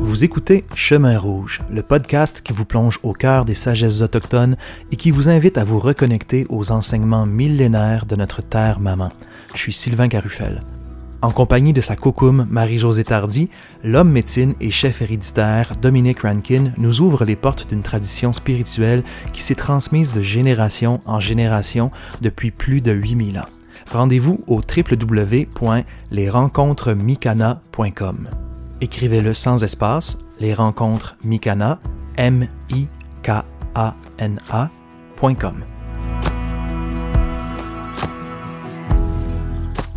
Vous écoutez Chemin Rouge, le podcast qui vous plonge au cœur des sagesses autochtones et qui vous invite à vous reconnecter aux enseignements millénaires de notre terre maman. Je suis Sylvain Carufel. En compagnie de sa cocoum Marie-Josée Tardy, l'homme médecine et chef héréditaire Dominique Rankin nous ouvre les portes d'une tradition spirituelle qui s'est transmise de génération en génération depuis plus de 8000 ans. Rendez-vous au www.lesrencontresmicana.com. Écrivez-le sans espace, les rencontres Mikana, M-I-K-A-N-A.com.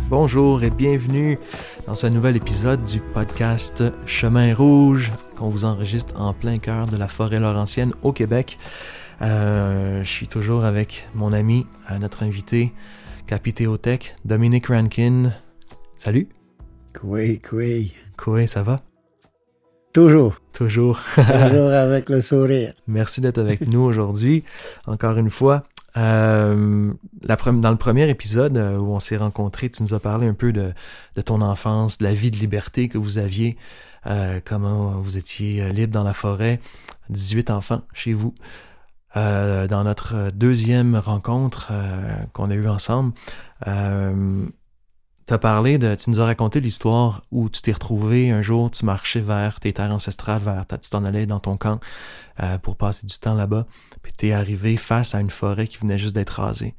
Bonjour et bienvenue dans ce nouvel épisode du podcast Chemin Rouge qu'on vous enregistre en plein cœur de la forêt laurentienne au Québec. Euh, je suis toujours avec mon ami, euh, notre invité, Capitéotech, Dominique Rankin. Salut. Oui, oui. Quoi, ça va? Toujours. Toujours. Toujours avec le sourire. Merci d'être avec nous aujourd'hui, encore une fois. Euh, la dans le premier épisode euh, où on s'est rencontrés, tu nous as parlé un peu de, de, ton enfance, de la vie de liberté que vous aviez, euh, comment vous étiez libre dans la forêt, 18 enfants chez vous. dans notre deuxième rencontre qu'on a eue ensemble, parlé de. Tu nous as raconté l'histoire où tu t'es retrouvé un jour, tu marchais vers tes terres ancestrales, vers tu t'en allais dans ton camp euh, pour passer du temps là-bas, puis tu es arrivé face à une forêt qui venait juste d'être rasée.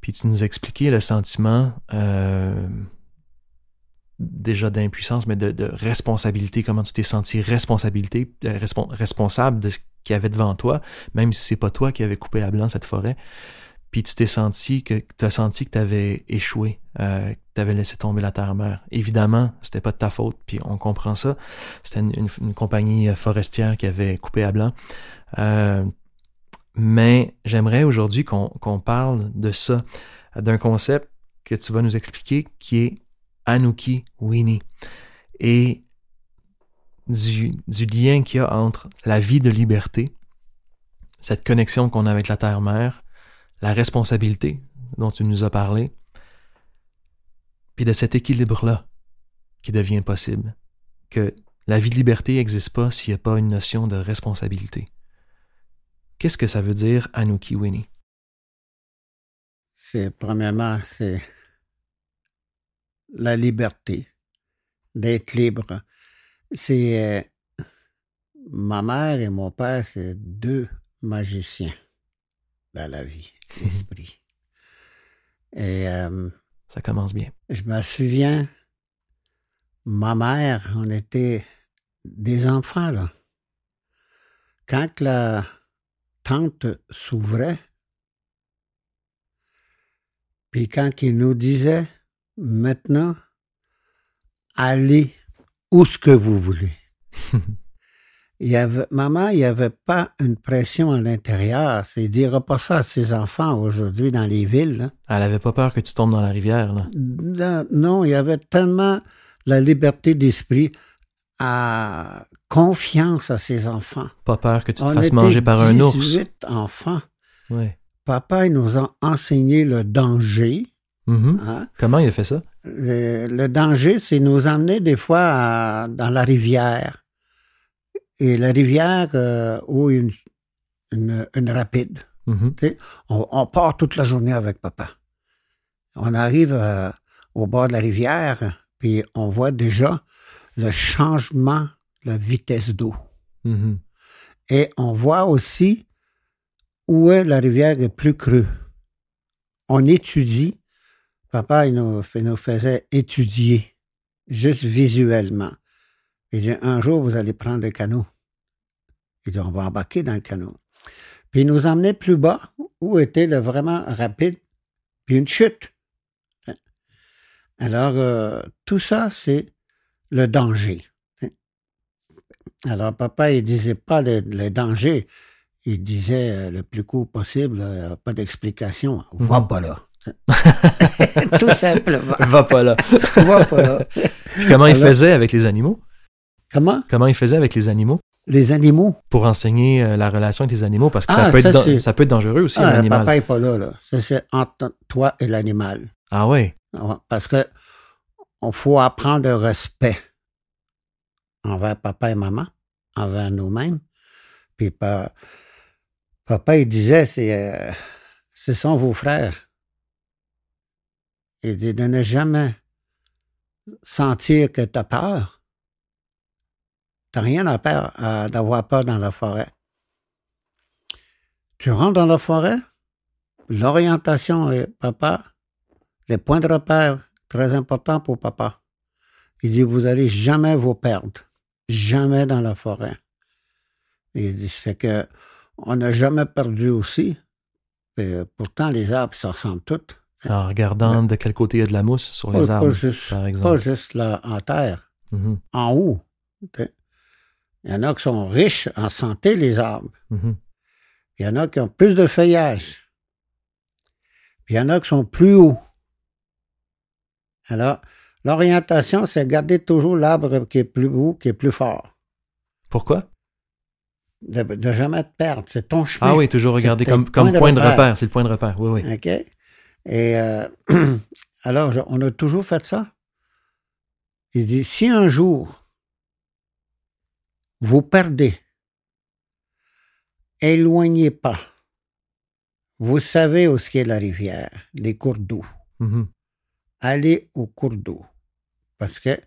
Puis tu nous expliquais le sentiment euh, déjà d'impuissance, mais de, responsabilité, comment tu t'es senti responsabilité, euh, responsable de ce qu'il y avait devant toi, même si c'est pas toi qui avais coupé à blanc cette forêt puis tu t'es senti que tu as senti que tu avais échoué, euh, que tu avais laissé tomber la terre-mère. Évidemment, c'était pas de ta faute, puis on comprend ça. C'était une, compagnie euh, forestière qui avait coupé à blanc. Euh, mais j'aimerais aujourd'hui qu'on parle de ça, d'un concept que tu vas nous expliquer qui est Anuki Winnie et du, du lien qu'il y a entre la vie de liberté, cette connexion qu'on a avec la terre-mère, la responsabilité dont tu nous as parlé, puis de cet équilibre-là qui devient possible, que la vie de liberté n'existe pas s'il n'y a pas une notion de responsabilité. Qu'est-ce que ça veut dire, Anuki Winnie? C'est, premièrement, c'est la liberté, d'être libre. C'est, euh, ma mère et mon père, c'est deux magiciens dans la vie l'esprit. Et euh, ça commence bien. Je me souviens, ma mère, on était des enfants là. Quand la tente s'ouvrait, puis quand il nous disait maintenant, allez où ce que vous voulez. il y avait, maman, il n'y avait pas une pression à l'intérieur. C'est dire pas ça à ses enfants aujourd'hui dans les villes. Elle avait pas peur que tu tombes dans la rivière. Là. Non, il y avait tellement la liberté d'esprit à confiance à ses enfants. Pas peur que tu te fasses manger par un ours. 18 enfants. Oui. Papa, il nous a enseigné le danger. Mm-hmm. Hein? Comment il a fait ça? Le, danger, c'est nous emmener des fois dans la rivière et la rivière euh, ou une, une, rapide. Mm-hmm. on, part toute la journée avec papa. On arrive euh, au bord de la rivière, puis on voit déjà le changement de la vitesse d'eau. Mm-hmm. Et on voit aussi où est la rivière est plus creux. On étudie. Papa, il nous, il nous faisait étudier, juste visuellement. Il dit, un jour, vous allez prendre le canot. Il dit, on va embarquer dans le canot. Puis il nous emmenait plus bas, où était le vraiment rapide, puis une chute. Alors, euh, tout ça, c'est le danger. Alors, papa, il disait pas le, danger. Il disait euh, le plus court possible, euh, pas d'explication. Va pas là. Tout simplement. Va pas là. Va pas là. comment il faisait avec les animaux? Comment? Comment il faisait avec les animaux? Les animaux? Pour enseigner euh, la relation avec les animaux, parce que ça, ah, peut, être ça peut être dangereux aussi, ah, un Papa n'est pas là, là. c'est entre toi et l'animal. Ah oui? Parce que on faut apprendre le respect envers papa et maman, envers nous-mêmes. Puis pa- papa, il disait, c'est, euh, ce sont vos frères. Il dit de ne jamais sentir que tu as peur. Tu rien à peur, à- d'avoir peur dans la forêt. Tu rentres dans la forêt, l'orientation est papa, les points de repère, très important pour papa. Il dit, vous allez jamais vous perdre. Jamais dans la forêt. Il dit, fait que on n'a jamais perdu aussi. Et pourtant, les arbres, ça ressemble tous. En regardant de quel côté il y a de la mousse sur les Pas, pas arbres, juste, par pas exemple. juste là, en terre, Mhm, en haut. Il y en a qui sont riches en santé, les arbres. mhm. Il y en a qui ont plus de feuillage. Puis il y en a qui sont plus hauts. Alors, l'orientation, c'est garder toujours l'arbre qui est plus haut, qui est plus fort. Pourquoi? De ne jamais te perdre. C'est ton chemin. Ah oui, toujours regarder comme, point de repère. repère. C'est le point de repère. Oui, oui. OK? Et euh, alors, on a toujours fait ça. Il dit, si un jour, vous perdez, éloignez pas. Vous savez où qu'est la rivière, les cours d'eau. Mhm. Allez au cours d'eau. Parce que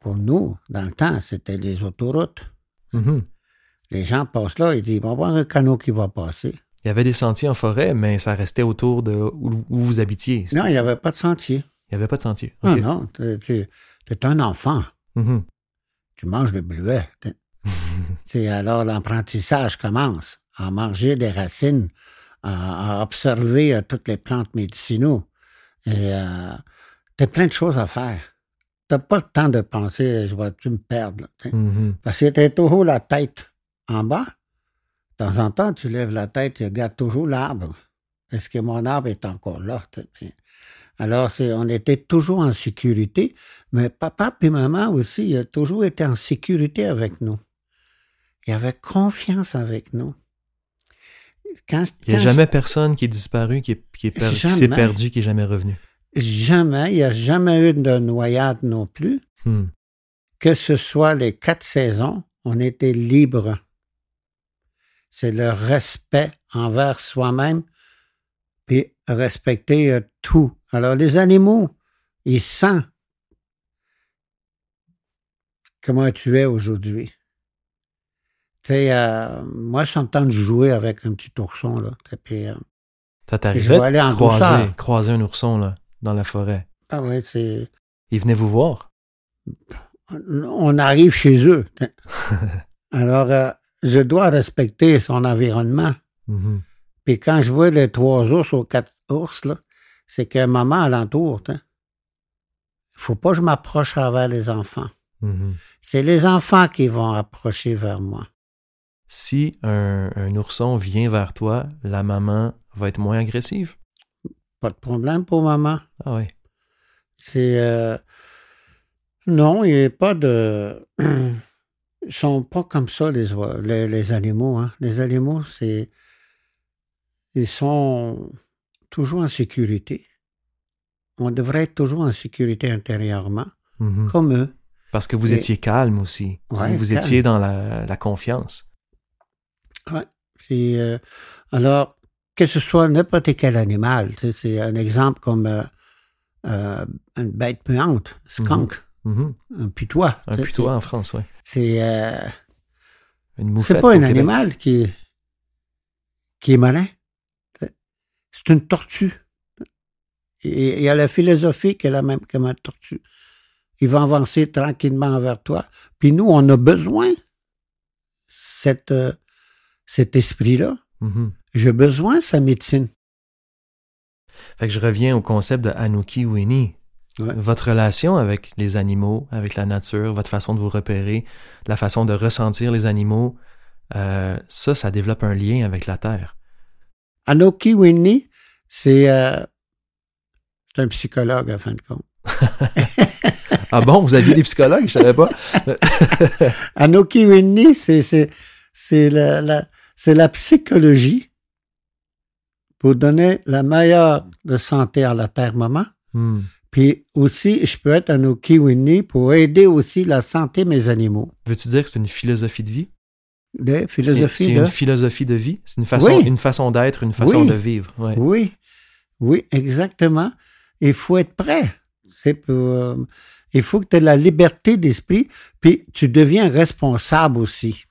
pour nous, dans le temps, c'était les autoroutes. Mhm. Les gens passent là, ils disent, y avoir un canot qui va passer. Il y avait des sentiers en forêt, mais ça restait autour de où, où vous habitiez. Non, il n'y avait pas de sentier. Il n'y avait pas de sentier. Non, non, tu- es un enfant. Mhm. tu manges le bleuet. C'est alors l'apprentissage commence à manger des racines, à, à observer euh, toutes les plantes médicinaux. Et euh, t'as plein de choses à faire. T'as pas le temps de penser, je vais-tu me perdre. là. Mhm. Parce que t'as toujours la tête en bas. De temps en temps, tu lèves la tête et regardes toujours l'arbre. Est-ce que mon arbre est encore là? t'sais? Alors, c'est, on était toujours en sécurité, mais papa et maman aussi, ils ont toujours été en sécurité avec nous. Ils avaient confiance avec nous. Quand, Il n'y a jamais personne qui est disparu, qui, est- qui est per- qui s'est perdu, qui est jamais revenu. Jamais, il n'y a jamais eu de noyade non plus. Hmm. que ce soit les quatre saisons, on était libre. C'est le respect envers soi-même, puis respecter euh, tout. Alors, les animaux, ils sentent comment tu es aujourd'hui. Tu sais, euh, moi, de jouer avec un petit ourson, là. Puis, euh, Ça Je t'arrivait vais aller en de croiser, croiser un ourson là, dans la forêt. ah ouais, c'est... Il venait vous voir? on arrive chez eux. Alors, euh, je dois respecter son environnement. Mhm. Puis quand je vois les trois ours ou quatre ours, là, c'est que maman alentour. Il faut pas que je m'approche vers les enfants. Mhm. C'est les enfants qui vont approcher vers moi. Si un, un ourson vient vers toi, la maman va être moins agressive. Pas de problème pour maman. Ah oui. C'est... euh, Non, il n'y a pas de... Ils sont pas comme ça, les, oi- les, les animaux. Hein. Les animaux, c'est... Ils sont toujours en sécurité. On devrait être toujours en sécurité intérieurement, Mhm. comme eux. Parce que vous Et- étiez calme aussi. Vous- Ouais, vous calme. étiez dans la, la confiance. Ouais. Puis, euh, alors, que ce soit n'importe quel animal, tu sais, c'est un exemple comme euh, euh, une bête puante, skunk, Mhm. un putois. Un putois en France, oui. C'est euh, Une c'est pas un Québec. animal qui, qui est malin. C'est une tortue. Et il y a la philosophie qui est la même que ma tortue. Il va avancer tranquillement vers toi. Puis nous, on a besoin cette, euh, cet esprit-là. Mhm. J'ai besoin de sa médecine. Fait que je reviens au concept de Anuki Winnie. Ouais. Votre relation avec les animaux, avec la nature, votre façon de vous repérer, la façon de ressentir les animaux, euh, ça, ça développe un lien avec la terre. Anoki Winnie, c'est euh, c'est un psychologue, à fin de compte. Ah bon, vous aviez des psychologues, je savais pas. Anoki Winnie, c'est c'est c'est la, la c'est la psychologie pour donner la meilleure de santé à la terre maman, Hmm. Puis aussi, je peux être un Okiwini pour aider aussi la santé de mes animaux. Veux-tu dire que c'est une philosophie de vie? De C'est philosophie c'est de... une philosophie de vie? C'est une façon, Oui. une façon d'être, une façon Oui. de vivre. Ouais. Oui, oui, exactement. Il faut être prêt. C'est pour, euh, il faut que tu aies la liberté d'esprit, puis tu deviens responsable aussi.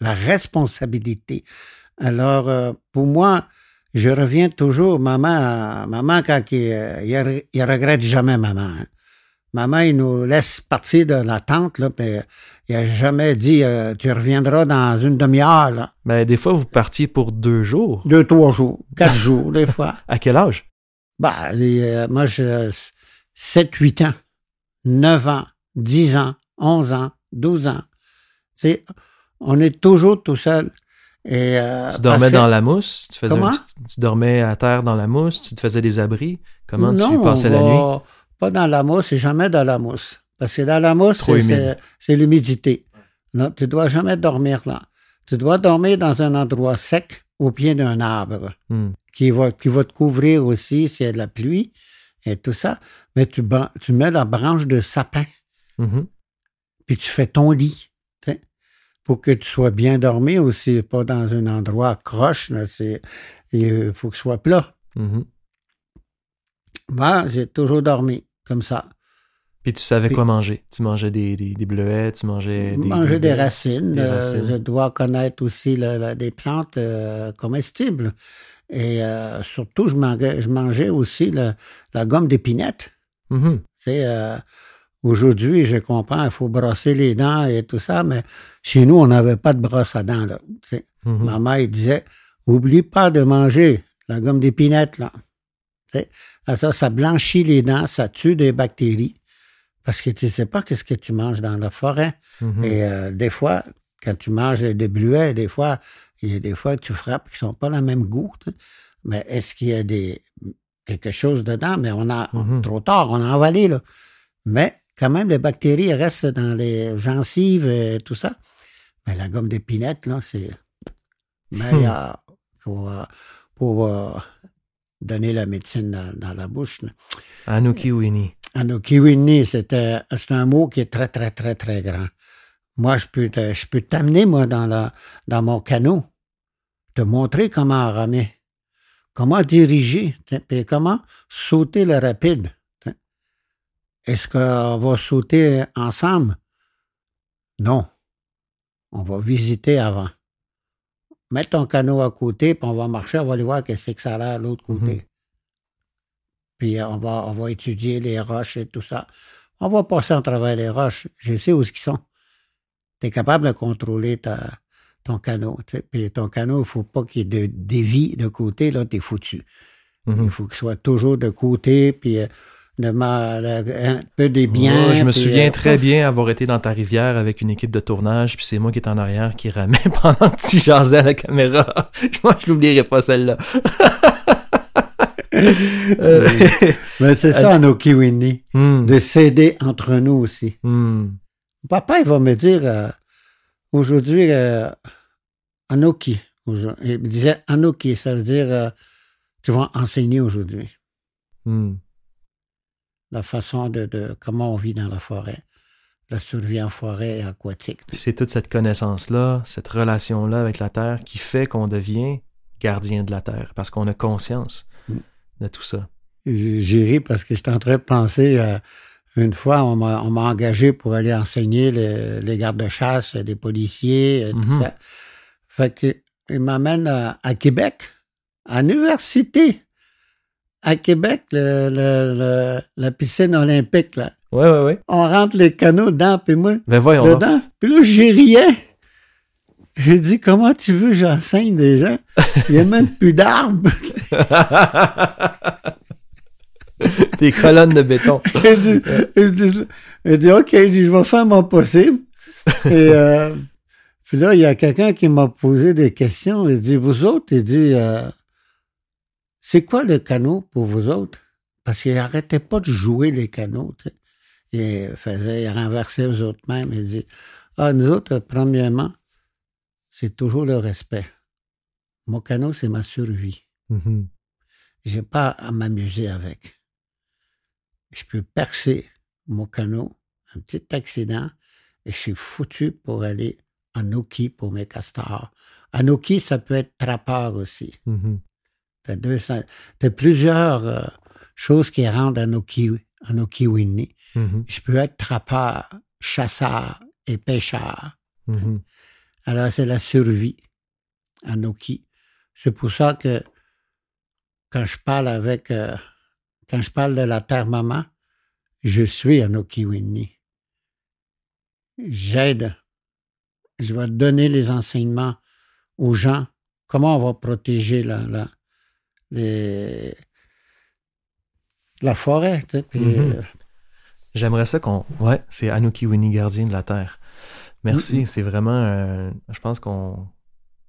La responsabilité. Alors, euh, pour moi, je reviens toujours, maman, maman, quand il, euh, il, re- il regrette jamais maman. hein. Maman, il nous laisse partir de la tente, là, puis il a jamais dit, euh, tu reviendras dans une demi-heure, là. Ben, des fois, vous partiez pour deux jours. Deux, trois jours, quatre jours, des fois. À quel âge? Bah, les, euh, moi, je, 7, 8 ans, 9 ans, 10 ans, 11 ans, 12 ans. Sais, on est toujours tout seul. Et, euh, Tu dormais dans la mousse? Tu, faisais tu, tu dormais à terre dans la mousse? Tu te faisais des abris? Comment non, tu passais la va nuit? Pas dans la mousse, et jamais dans la mousse. Parce que dans la mousse, c'est- l'humidité. Non, tu dois jamais dormir là. Tu dois dormir dans un endroit sec, au pied d'un arbre, Hmm. qui va, qui va te couvrir aussi s'il y a de la pluie et tout ça. Mais tu, mets la branche de sapin. Mhm. puis tu fais ton lit, pour que tu sois bien dormi aussi, pas dans un endroit croche, là, c'est, il faut que ce soit plat. Mhm. Moi, j'ai toujours dormi comme ça. Puis tu savais Puis- quoi manger? Tu mangeais des, des, des bleuets, tu mangeais des... Manger des racines, des euh, racines. je dois connaître aussi le- le- des plantes euh, comestibles. Et euh, surtout, je mangeais, je mangeais aussi le- la gomme d'épinette. Tu sais, euh, aujourd'hui, je comprends, il faut brosser les dents et tout ça, mais chez nous, on n'avait pas de brosse à dents. Là, elle disait, oublie pas de manger la gomme d'épinette, là. Ça, ça blanchit les dents, ça tue des bactéries. Parce que tu sais pas qu'est-ce que tu manges dans la forêt. Mhm. Et euh, des fois, quand tu manges des bleuets, des fois, il y a des fois que tu frappes qui sont pas le même goût. Mais est-ce qu'il y a des quelque chose dedans? Mais on a Mhm. trop tard, on a avalé, là. Mais quand même, les bactéries restent dans les gencives et tout ça. Mais la gomme d'épinette, là, c'est meilleur pour, euh, pour euh, donner la médecine dans, dans la bouche. Anokiwini, c'était c'est un mot qui est très, très, très, très grand. Moi, je peux te- je peux t'amener, moi, dans, la, dans mon canot, te montrer comment ramer, comment diriger, puis comment sauter le rapide. Est-ce qu'on va sauter ensemble? Non. On va visiter avant. Mets ton canot à côté, puis on va marcher, on va aller voir qu'est-ce que ça a l'air de l'autre côté. Mhm. Puis euh, on va, on va étudier les roches et tout ça. On va passer en travers les roches. Je sais où ils sont. Tu es capable de contrôler ta, ton canot. Puis ton canot, il faut pas qu'il y ait de dévie de côté, là, tu es foutu. Mhm. Il faut qu'il soit toujours de côté, puis euh, de ma- un peu des biens. Je me souviens euh, très ouf. bien avoir été dans ta rivière avec une équipe de tournage, puis c'est moi qui étais en arrière qui ramais pendant que tu jasais à la caméra. Moi, je l'oublierai pas celle-là. Euh, Mais c'est ça, en Okiwini, hmm, de s'aider entre nous aussi. hmm. Papa, il va me dire euh, aujourd'hui euh, Anoki. Aujourd'hui. Il me disait Anoki, ça veut dire euh, tu vas enseigner aujourd'hui Hmm. La façon de, de comment on vit dans la forêt, la survie en forêt et aquatique. C'est toute cette connaissance-là, cette relation-là avec la Terre qui fait qu'on devient gardien de la Terre, parce qu'on a conscience Mm. de tout ça. J'ai ri parce que j'étais en train de penser euh, une fois, on m'a engagé pour aller enseigner le- les gardes-chasse des policiers, euh, tout Mhm. ça. Fait que il m'amène à, à Québec, à l'université. À Québec, le, le- le- la piscine olympique, là. Ouais, ouais, ouais. On rentre les canaux dedans, puis moi, Ben voyons dedans. Puis là, j'ai riais. J'ai dit, comment tu veux que j'enseigne des gens? Il n'y a même plus d'arbres. Des colonnes de béton. il, dit, dit, il dit, OK, il dit, je vais faire mon possible. Et euh, puis là, il y a quelqu'un qui m'a posé des questions. Il dit, vous autres, il dit, euh, c'est quoi le canot pour vous autres? Parce qu'il arrêtait pas de jouer les canots. Tu sais. Il faisait, il renversait eux autres mêmes. Il dit, ah, nous autres, premièrement, c'est toujours le respect. Mon canot, c'est ma survie. Mhm. J'ai pas à m'amuser avec. je peux percer mon canot, un petit accident, et je suis foutu pour aller en Oki pour mes castors. En Oki, ça peut être trappeur aussi. Mhm. T'as deux, ça- t'as plusieurs euh, choses qui rendent en Oki, en Oki-Winnie. Mhm. Je peux être trappeur, chasseur et pêcheur. Mhm. Alors, c'est la survie en Oki. C'est pour ça que quand je parle avec, euh, quand je parle de la terre-maman, je suis en Oki-Winnie. J'aide. Je vais donner les enseignements aux gens. Comment on va protéger la, la, les- la forêt. tu sais, puis, Mhm. euh, J'aimerais ça qu'on. Ouais, c'est Anuki Winnie, gardien de la Terre. Merci, c'est vraiment. euh, je pense qu'on.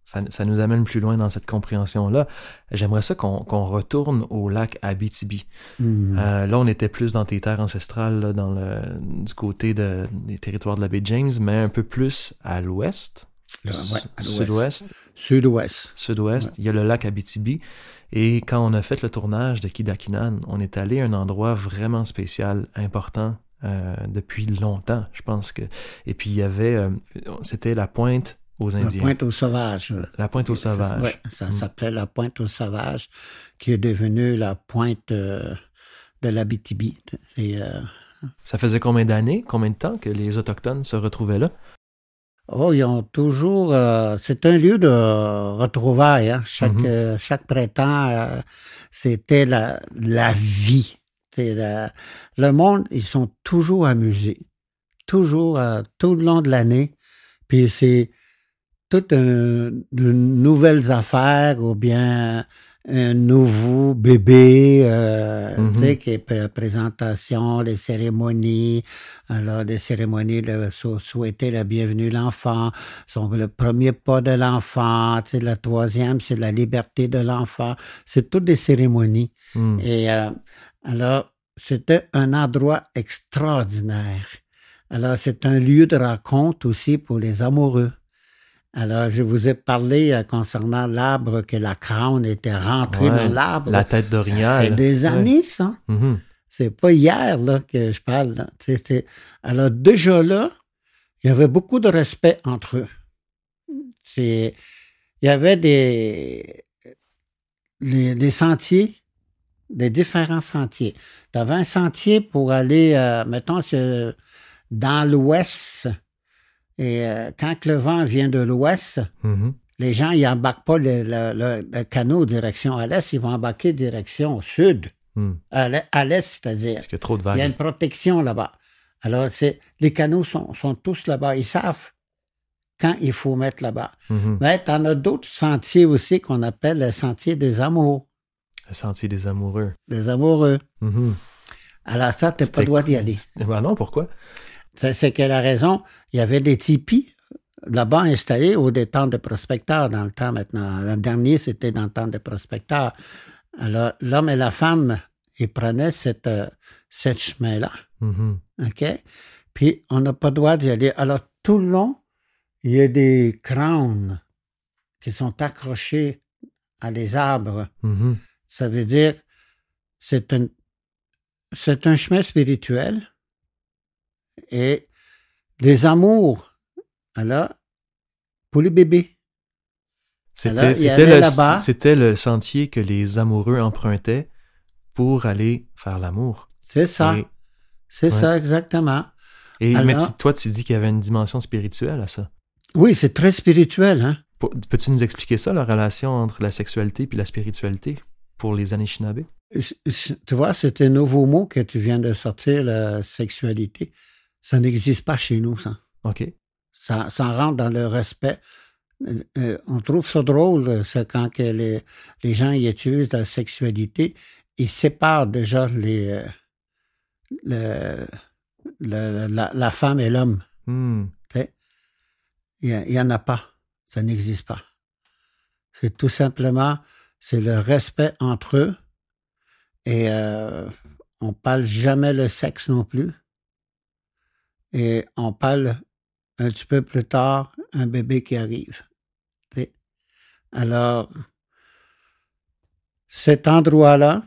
Ça, ça nous amène plus loin dans cette compréhension-là. J'aimerais ça qu'on qu'on retourne au lac Abitibi. hmm. Euh, là, on était plus dans tes terres ancestrales, là, dans le, du côté de- des territoires de la baie James, mais un peu plus à l'ouest, Là, ouais, à l'ouest. sud-ouest, Sud-ouest. sud-ouest. Il y a le lac Abitibi. Et quand on a fait le tournage de Kidakinan, on est allé à un endroit vraiment spécial, important, euh, depuis longtemps, je pense que. Et puis il y avait, euh, c'était la pointe aux La Indiens. pointe aux sauvages. La pointe aux sauvages. ouais, ça Mm. s'appelait la pointe aux sauvages, qui est devenue la pointe euh, de l'Abitibi. Euh, Ça faisait combien d'années, combien de temps que les Autochtones se retrouvaient là? Oh, ils ont toujours. euh, c'est un lieu de retrouvailles. hein. Chaque, Mhm. euh, chaque printemps, euh, c'était la, la vie. C'est la- le monde, ils sont toujours amusés. Toujours, euh, tout le long de l'année. Puis c'est toutes euh, de nouvelles affaires ou bien un nouveau bébé, euh, Mhm. tu sais, qui est pré- présentation, les cérémonies, alors des cérémonies de sou- souhaiter la bienvenue l'enfant, son le premier pas de l'enfant, tu sais, la troisième c'est la liberté de l'enfant, c'est toutes des cérémonies. Hmm. Et euh, alors, c'était un endroit extraordinaire. Alors, c'est un lieu de rencontre aussi pour les amoureux. Alors, je vous ai parlé euh, concernant l'arbre que la crâne était rentrée Ouais, dans l'arbre. La tête Ça d'orignal. fait des Ouais. années, ça. Mhm. C'est pas hier là, que je parle. là. Alors, déjà là, il y avait beaucoup de respect entre eux. C'est... Il y avait des... les- des sentiers, des différents sentiers. Tu avais un sentier pour aller, euh, mettons, dans l'ouest. Et euh, quand le vent vient de l'ouest, Mhm. les gens, ils embarquent pas le, le- le- le canot direction à l'est, ils vont embarquer direction au sud. Hmm. À l'est, c'est-à-dire. Parce qu'il y a trop de Il y a vagues. une protection là-bas. Alors, c'est, les canaux sont, sont tous là-bas. Ils savent quand il faut mettre là-bas. Mhm. Mais tu en as d'autres sentiers aussi qu'on appelle le sentier des amours, Le sentier des amoureux. des amoureux. Mhm. Alors ça, tu n'as pas le droit d'y aller. Ben non, pourquoi? C'est, c'est que la raison, il y avait des tipis là-bas installés au des temps de prospecteurs dans le temps maintenant. Le dernier, c'était dans le temps de prospecteurs. Alors, l'homme et la femme, ils prenaient cette, euh, cette chemin-là. Mhm. OK? Puis, on n'a pas le droit d'y aller. Alors, tout le long, il y a des crânes qui sont accrochés à des arbres. Mhm. Ça veut dire, c'est un, c'est un chemin spirituel et les amours, alors, pour les bébés. C'était le, sentier que les amoureux empruntaient pour aller faire l'amour. C'est ça. C'est ouais. ça, exactement. et- Alors- mais tu- toi, tu dis qu'il y avait une dimension spirituelle à ça. Oui, c'est très spirituel, hein? Peux-tu nous expliquer ça, la relation entre la sexualité et la spiritualité pour les Anishinaabe? Tu vois, c'est un nouveau mot que tu viens de sortir, la sexualité. Ça n'existe pas chez nous, ça. OK. Ça, ça rentre dans le respect. Euh, euh, on trouve ça drôle, c'est quand que les, les gens y utilisent la sexualité, ils séparent déjà les, euh, le- le- la, la femme et l'homme. Hmm. Il n'y en a pas. Ça n'existe pas. C'est tout simplement, c'est le respect entre eux. Et euh, on parle jamais le sexe non plus. Et on parle un petit peu plus tard un bébé qui arrive. Alors, cet endroit-là,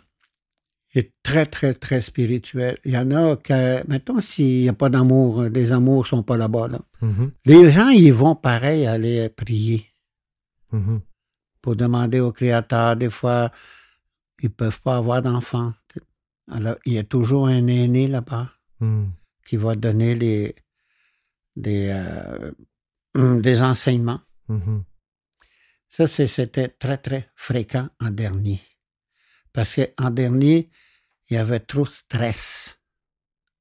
est très, très, très spirituel. Il y en a que, mettons, s'il n'y a pas d'amour, les amours sont pas là-bas, là. Mhm. Les gens, ils vont pareil aller prier Mhm. pour demander au Créateur. Des fois, ils peuvent pas avoir d'enfants. Alors, il y a toujours un aîné là-bas Mhm. Qui va donner les, des, euh, des enseignements. Mhm. Ça, c'était très, très fréquent en dernier. Parce qu'en dernier, il y avait trop de stress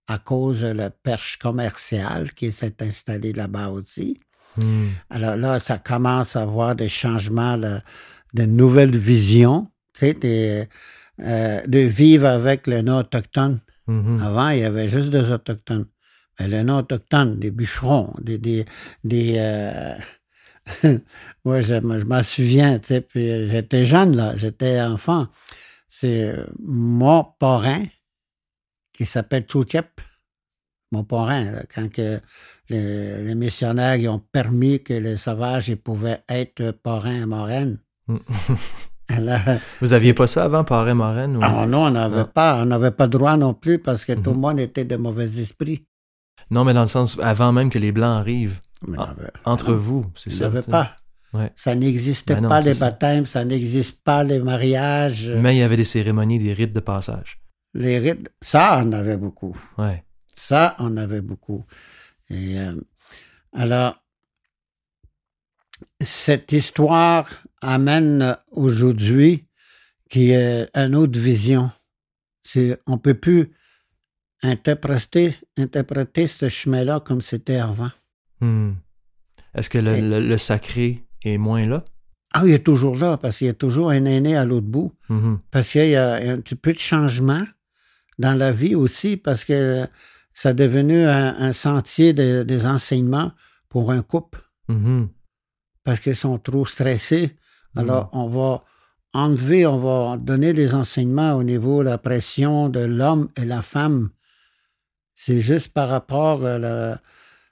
à cause de la perche commerciale qui s'est installée là-bas aussi. Mhm. Alors là, ça commence à avoir des changements, là, de nouvelles visions, tu sais, des, euh, de vivre avec le non Mhm. Avant, il y avait juste des autochtones. Mais les non autochtones, des bûcherons, des, des, des euh, moi, je, je m'en souviens, tu sais, puis euh, j'étais jeune, là, j'étais enfant. C'est euh, mon parrain, qui s'appelle Tchoutiep, mon parrain, là, quand que les, les missionnaires ils ont permis que les sauvages ils pouvaient être parrains à Moraine. Vous aviez pas ça avant, parrain Moraine? ou- ah non, on n'avait pas, on n'avait pas droit non plus parce que tout le Mhm. monde était de mauvais esprits. Non, mais dans le sens, avant même que les Blancs arrivent, Mais Ah, entre non, vous, c'est ça. pas. Ouais. Ça n'existait Ben pas les ça. baptêmes, ça n'existe pas les mariages, Mais il y avait des cérémonies, des rites de passage. les rites. Ça, on avait beaucoup. Ouais. Ça, on avait beaucoup. Et, euh, alors, cette histoire amène aujourd'hui qui est une autre vision. C'est, on peut plus interpréter, interpréter ce chemin-là comme c'était avant. Hmm. Est-ce que le, Et- le- le sacré est moins là? Ah, il est toujours là parce qu'il y a toujours un aîné à l'autre bout. Mhm. Parce qu'il y a un petit peu de changement dans la vie aussi, parce que ça est devenu un, un sentier de- des enseignements pour un couple, Mhm. parce qu'ils sont trop stressés. Alors, on va enlever, on va donner les enseignements au niveau de la pression de l'homme et la femme. C'est juste par rapport à la-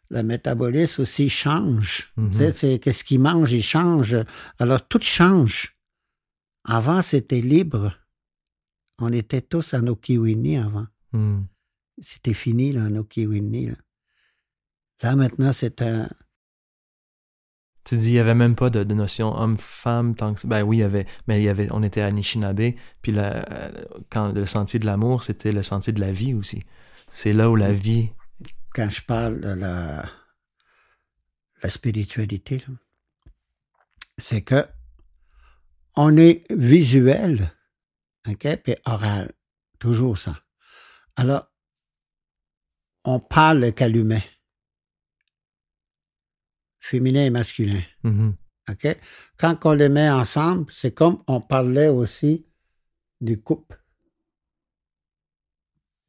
le métabolisme aussi change. Tu sais, c'est qu'est-ce qu'il mange, il change. Alors, tout change. Avant, c'était libre. On était tous à nos kiwini avant. Hmm. C'était fini, là, nos kiwini. Là. là, maintenant, c'est un... Tu dis, il n'y avait même pas de, de notion homme-femme tant que. Ben oui, il y avait, mais il y avait, on était à Anishinaabe, puis la- euh, quand le sentier de l'amour, c'était le sentier de la vie aussi. C'est là où la vie. Quand je parle de la, la spiritualité, c'est que on est visuel, OK, puis oral. Toujours ça. Alors, on parle le calumet. Féminin et masculin. Mhm. OK? Quand on les met ensemble, c'est comme on parlait aussi du couple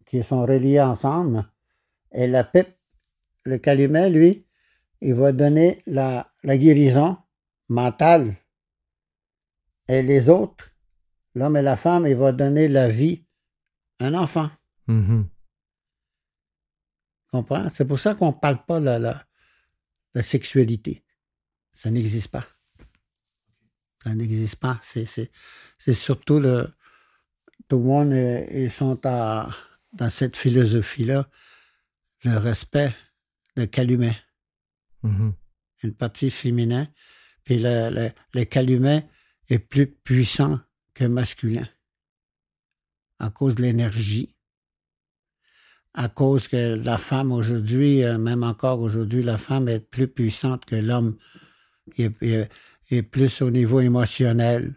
qui sont reliés ensemble. Et la pipe, le calumet, lui, il va donner la, la guérison mentale. Et les autres, l'homme et la femme, il va donner la vie à un enfant. Mhm. Comprends? C'est pour ça qu'on ne parle pas de la, la, sexualité. Ça n'existe pas. Ça n'existe pas. C'est, surtout le. Tout le monde, ils sont à- dans cette philosophie-là. Le respect, le calumet, Mhm. une partie féminin. Puis le, le, le calumet est plus puissant que masculin. À cause de l'énergie. À cause que la femme aujourd'hui, euh, même encore aujourd'hui, la femme est plus puissante que l'homme. Il est, il est- il est plus au niveau émotionnel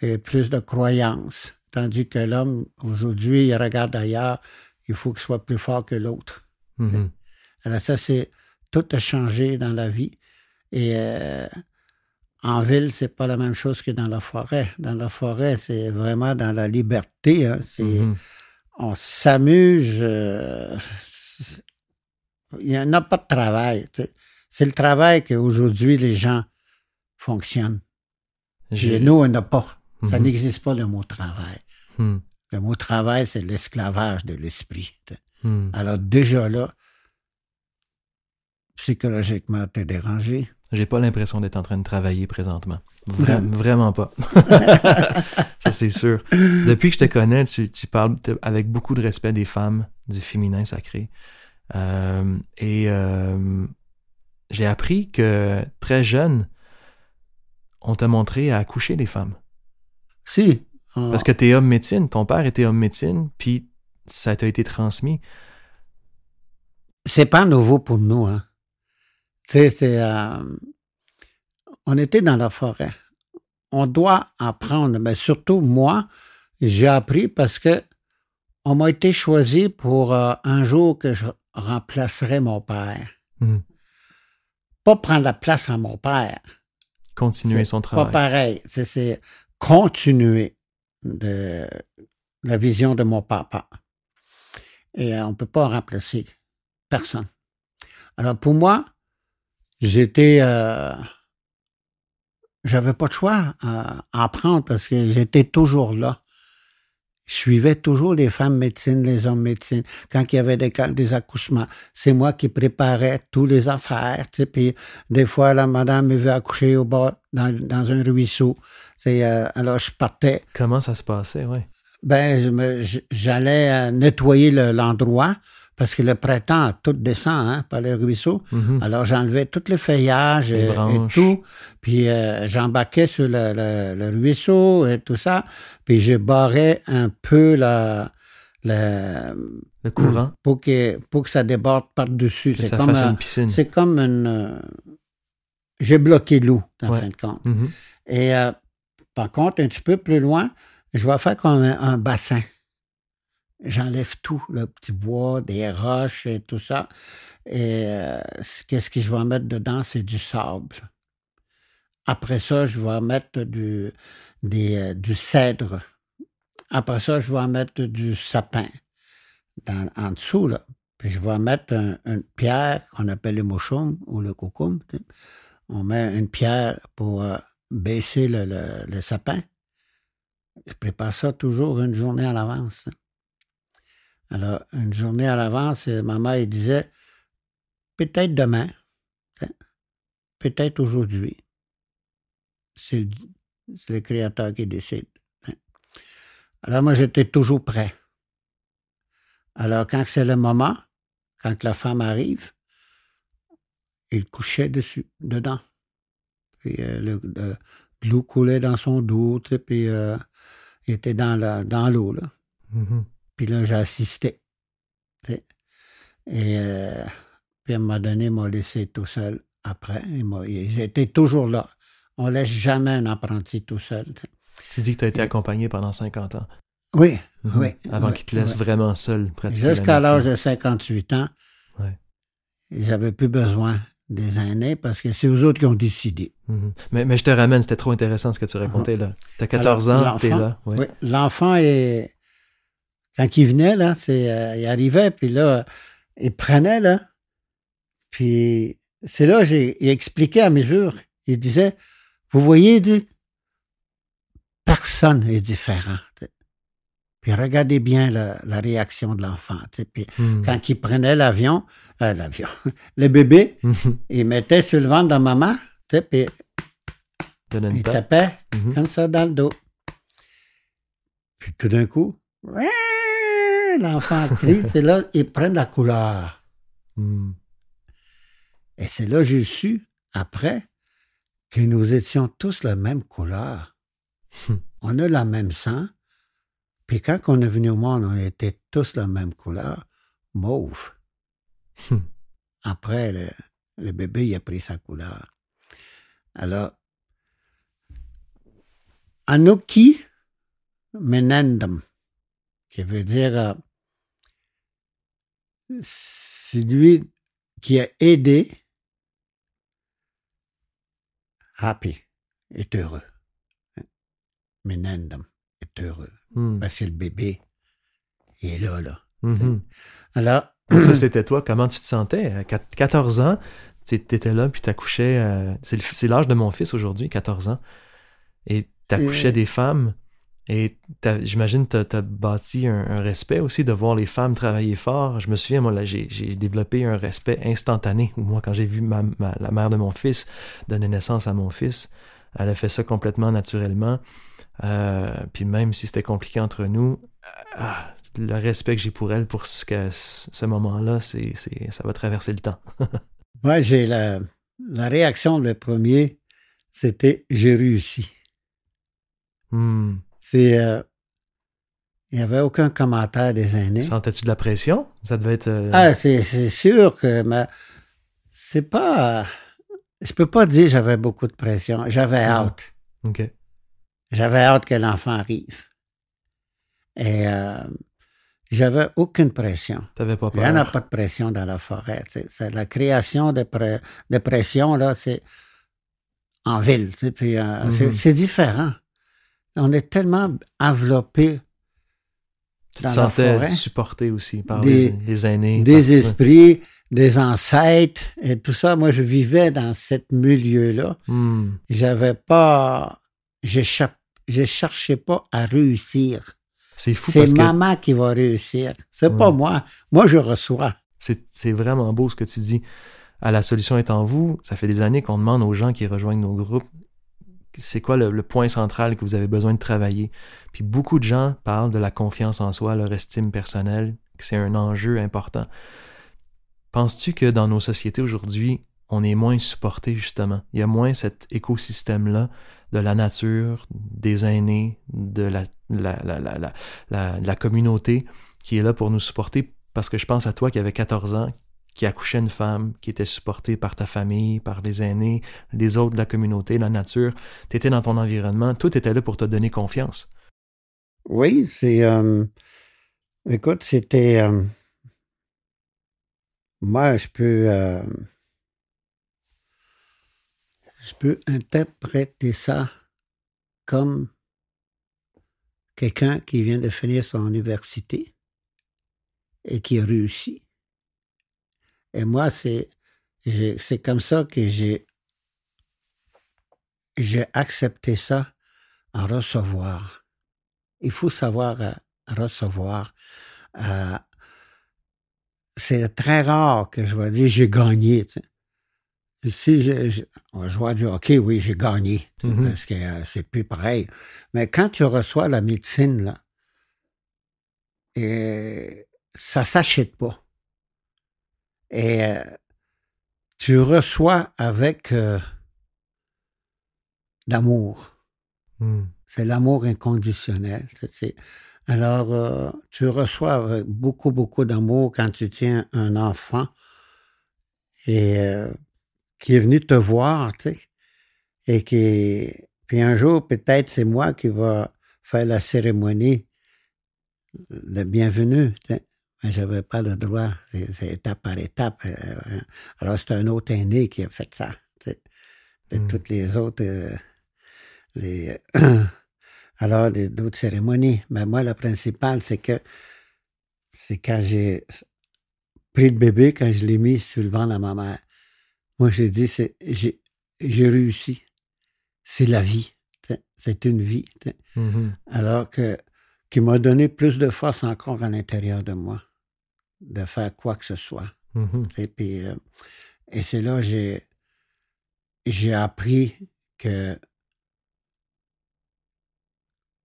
et plus de croyances. Tandis que l'homme, aujourd'hui, il regarde ailleurs, il faut qu'il soit plus fort que l'autre. Mhm. Alors ça, c'est tout a changé dans la vie. Et euh, en ville, c'est pas la même chose que dans la forêt. Dans la forêt, c'est vraiment dans la liberté. hein. C'est Mhm. On s'amuse. euh, il n'y en a pas de travail. C'est le travail qu'aujourd'hui les gens fonctionnent. Et nous, on n'a pas. Ça Mhm. n'existe pas le mot travail. Hmm. Le mot travail, c'est l'esclavage de l'esprit. Hmm. Alors déjà là, psychologiquement, t'es dérangé. J'ai pas l'impression d'être en train de travailler présentement. Vra- Vraiment pas. ça c'est sûr. Depuis que je te connais, tu, tu parles avec beaucoup de respect des femmes, du féminin sacré. Euh, et euh, j'ai appris que très jeune, on t'a montré à accoucher les femmes. Si. Parce que t'es homme médecine, ton père était homme médecine, puis ça t'a été transmis. C'est pas nouveau pour nous, hein. Tu sais, c'est. Euh, on était dans la forêt. On doit apprendre, mais surtout moi, j'ai appris parce que on m'a été choisi pour euh, un jour que je remplacerai mon père. Hmm. Pas prendre la place à mon père. Continuer son travail. Pas pareil. C'est continuer de la vision de mon papa. Et euh, on ne peut pas remplacer personne. Alors pour moi, j'étais, euh, j'avais pas de choix à, apprendre parce que j'étais toujours là. Je suivais toujours les femmes médecines, les hommes médecines. Quand il y avait des, des accouchements, c'est moi qui préparais toutes les affaires. Tu sais, puis des fois, la madame me veut accoucher au dans, dans un ruisseau. Euh, alors, je partais. Comment ça se passait, oui? Ben, j'allais euh, nettoyer l'endroit parce que le printemps, tout descend hein, par les ruisseaux. Mhm. Alors, j'enlevais tous les feuillages et, tout. Puis, euh, j'embarquais sur le, ruisseau et tout ça. Puis, je barrais un peu la, le courant. Pour que, pour que ça déborde par-dessus. C'est comme, une piscine. C'est comme une... Euh, j'ai bloqué l'eau, en fin de compte. Mhm. Et euh, par contre, un petit peu plus loin, je vais faire comme un bassin j'enlève tout, le petit bois, des roches et tout ça. Et euh, qu'est-ce que je vais mettre dedans? C'est du sable. Après ça, je vais mettre du, euh, cèdre. Après ça, je vais mettre du sapin en dessous. Puis je vais mettre une pierre qu'on appelle le mouchoum ou le coucoum. On met une pierre pour euh, baisser le, le, le, sapin. Je prépare ça toujours une journée à l'avance. Alors, une journée à l'avance, maman, elle disait, peut-être demain, peut-être aujourd'hui. C'est le Créateur qui décide. Alors, moi, j'étais toujours prêt. Alors, quand c'est le moment, quand la femme arrive, il couchait dessus, dedans. Puis euh, le, l'eau coulait dans son dos, puis euh, il était dans, l'eau. Mm-hmm. Puis là, j'ai assisté. Et euh, puis à un moment donné, ils m'ont laissé tout seul après. Ils, étaient toujours là. On laisse jamais un apprenti tout seul. Tu dis que tu as été accompagné pendant 50 ans. Oui, mhm. oui. Avant qu'ils te laissent vraiment seul, pratiquement. Jusqu'à l'âge de 58 ans, j'avais plus besoin des aînés parce que c'est eux autres qui ont décidé. Mhm. mais, mais, je te ramène, c'était trop intéressant ce que tu racontais là. Tu as 14 ans, tu es là. Oui, l'enfant est quand il venait, là, c'est, euh, il arrivait, puis là, il prenait, là, puis c'est là j'ai il expliqué à mesure. Il disait, vous voyez, dit, personne est différent. Puis regardez bien la, réaction de l'enfant. Puis hmm. quand il prenait l'avion, euh, l'avion, le bébé, il mettait sur le ventre de maman, puis il tapait mm-hmm. comme ça dans le dos. Puis tout d'un coup, l'enfant crie, c'est là, ils prennent la couleur. Hmm. Et c'est là que j'ai su, après, que nous étions tous la même couleur. Hmm. On a la même sang. Puis quand on est venu au monde, on était tous la même couleur, mauve. Hmm. Après, le, bébé, il a pris sa couleur. Alors, Anuki Menendum, qui veut dire euh, c'est lui qui a aidé Happy est heureux. Menendum est heureux. Hmm. Parce que le bébé est là, là. Mm-hmm. Alors. ça, c'était toi. Comment tu te sentais? À 14 ans, tu étais là, puis tu accouchais. Euh, c'est l'âge de mon fils aujourd'hui, 14 ans. Et tu accouchais des femmes et j'imagine que tu as, bâti un, respect aussi de voir les femmes travailler fort. Je me souviens, moi, là, j'ai développé un respect instantané. Moi, quand j'ai vu ma, la mère de mon fils donner naissance à mon fils, elle a fait ça complètement naturellement. Euh, puis même si c'était compliqué entre nous, ah, le respect que j'ai pour elle pour ce, que, ce moment-là, c'est, c'est, ça va traverser le temps. Moi, j'ai la, la réaction, le premier, c'était j'ai réussi. Hmm. C'est. euh, il n'y avait aucun commentaire des aînés. Sentais-tu de la pression? Ça devait être. euh, Ah, c'est, c'est sûr que mais c'est pas. Je peux pas dire que j'avais beaucoup de pression. J'avais Non. hâte. OK. J'avais hâte que l'enfant arrive. Et euh, j'avais aucune pression. T'avais pas Il n'y en a pas de pression dans la forêt. C'est la création de, pre- de pression, là, c'est en ville. Puis, euh, Mhm. c'est, c'est différent. On est tellement enveloppé Tu te dans la sentais forêt. supporté aussi par Des- les, aînés. des par- esprits, des ancêtres et tout ça. Moi, je vivais dans ce milieu-là. Hmm. J'avais pas, je, je cherchais pas à réussir. C'est fou C'est que maman qui va réussir. C'est pas moi. Moi, je reçois. c'est c'est vraiment beau ce que tu dis. À la solution est en vous. Ça fait des années qu'on demande aux gens qui rejoignent nos groupes c'est quoi le, point central que vous avez besoin de travailler? Puis beaucoup de gens parlent de la confiance en soi, leur estime personnelle, que c'est un enjeu important. Penses-tu que dans nos sociétés aujourd'hui, on est moins supporté justement? Il y a moins cet écosystème-là de la nature, des aînés, de la, la, la, la communauté qui est là pour nous supporter? Parce que je pense à toi qui avait 14 ans, qui accouchait une femme, qui était supportée par ta famille, par les aînés, les autres de la communauté, la nature. Tu étais dans ton environnement, tout était là pour te donner confiance. Oui, c'est. euh, écoute, c'était. euh, moi, je peux. euh, je peux interpréter ça comme quelqu'un qui vient de finir son université et qui réussit. Et moi, c'est. C'est comme ça que j'ai. J'ai accepté ça à recevoir. Il faut savoir euh, recevoir. Euh, c'est très rare que je vais dire j'ai gagné. Si je, je, je vais dire OK, oui, j'ai gagné, Mhm. parce que euh, c'est plus pareil. Mais quand tu reçois la médecine, là, et ça s'achète pas. Et euh, tu reçois avec euh, d'amour. Hmm. C'est l'amour inconditionnel. C'est- Alors, euh, tu reçois avec beaucoup, beaucoup d'amour quand tu tiens un enfant et euh, qui est venu te voir, tu sais, et qui... Puis un jour, peut-être, c'est moi qui va faire la cérémonie de bienvenue. tu sais. Mais j'avais pas le droit. C'est étape par étape. Euh, euh, Alors, c'est un autre aîné qui a fait ça. De Mm. toutes les autres... euh, les, alors, les- d'autres cérémonies. Mais moi, le principal, c'est que c'est quand j'ai pris le bébé, quand je l'ai mis sur le ventre de ma mère. Moi, j'ai dit, j'ai, réussi. C'est la vie. C'est une vie. Mhm. Alors que, qui m'a donné plus de force encore à l'intérieur de moi de faire quoi que ce soit. Mhm. Puis, euh, et c'est là que j'ai, appris que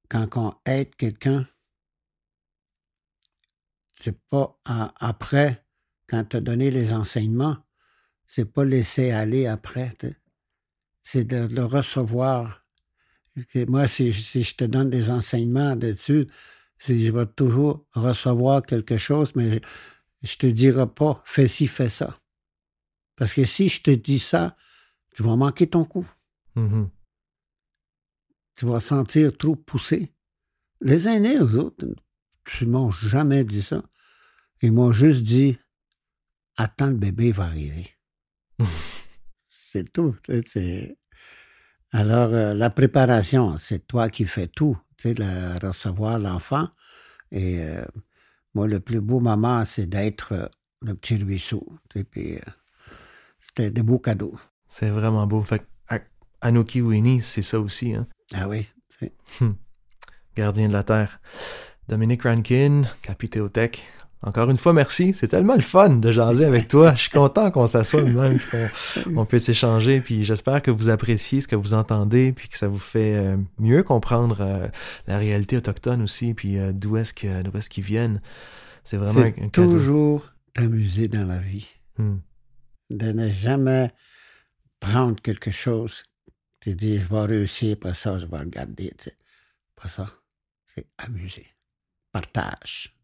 quand on aide quelqu'un, c'est pas à- après, quand tu as donné les enseignements, c'est pas laisser aller après. C'est de le recevoir. Et moi, si, si je te donne des enseignements dessus, je vais toujours recevoir quelque chose, mais je, je te dirai pas, fais ci, fais ça. Parce que si je te dis ça, tu vas manquer ton coup. Mhm. tu vas sentir trop poussé. Les aînés, eux autres, ils m'ont jamais dit ça. Ils m'ont juste dit Attends, le bébé va arriver. c'est tout. tu Alors, euh, la préparation, c'est toi qui fais tout. Tu sais, la- recevoir l'enfant. Et euh, moi, le plus beau moment, c'est d'être euh, le petit ruisseau. tu sais, puis, euh, C'était des beaux cadeaux. C'est vraiment beau. Fait Anoki Winnie, c'est ça aussi, hein? Ah oui. sais. Gardien de la Terre. Dominique Rankin, Capithéotech, Encore une fois, merci. C'est tellement le fun de jaser avec toi. Je suis content qu'on s'assoie même, qu'on on puisse échanger. Puis j'espère que vous appréciez ce que vous entendez, puis que ça vous fait euh, mieux comprendre euh, la réalité autochtone aussi, puis euh, d'où est-ce qu'ils viennent. C'est vraiment un, C'est un cadeau. toujours t'amuser dans la vie. Hmm. De ne jamais prendre quelque chose. Tu dis, je vais réussir, après ça, je vais regarder. Pas ça. C'est amuser. Partage.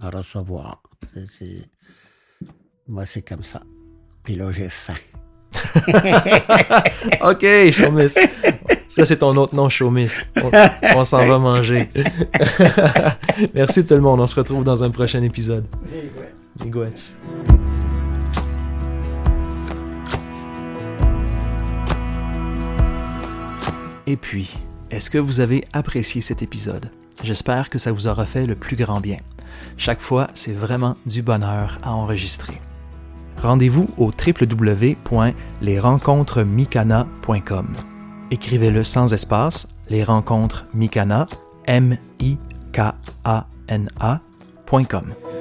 À recevoir. C'est- Moi, c'est comme ça. Puis là, j'ai faim. OK, Chaumis. Ça, c'est ton autre nom. On, on s'en va manger. Merci tout le monde. On se retrouve dans un prochain épisode. Miigwech. Et puis, est-ce que vous avez apprécié cet épisode? J'espère que ça vous aura fait le plus grand bien. Chaque fois, c'est vraiment du bonheur à enregistrer. Rendez-vous au www.lesrencontresmicana.com. Écrivez-le sans espace, les rencontres Mikana, M-I-K-A-N-A.com.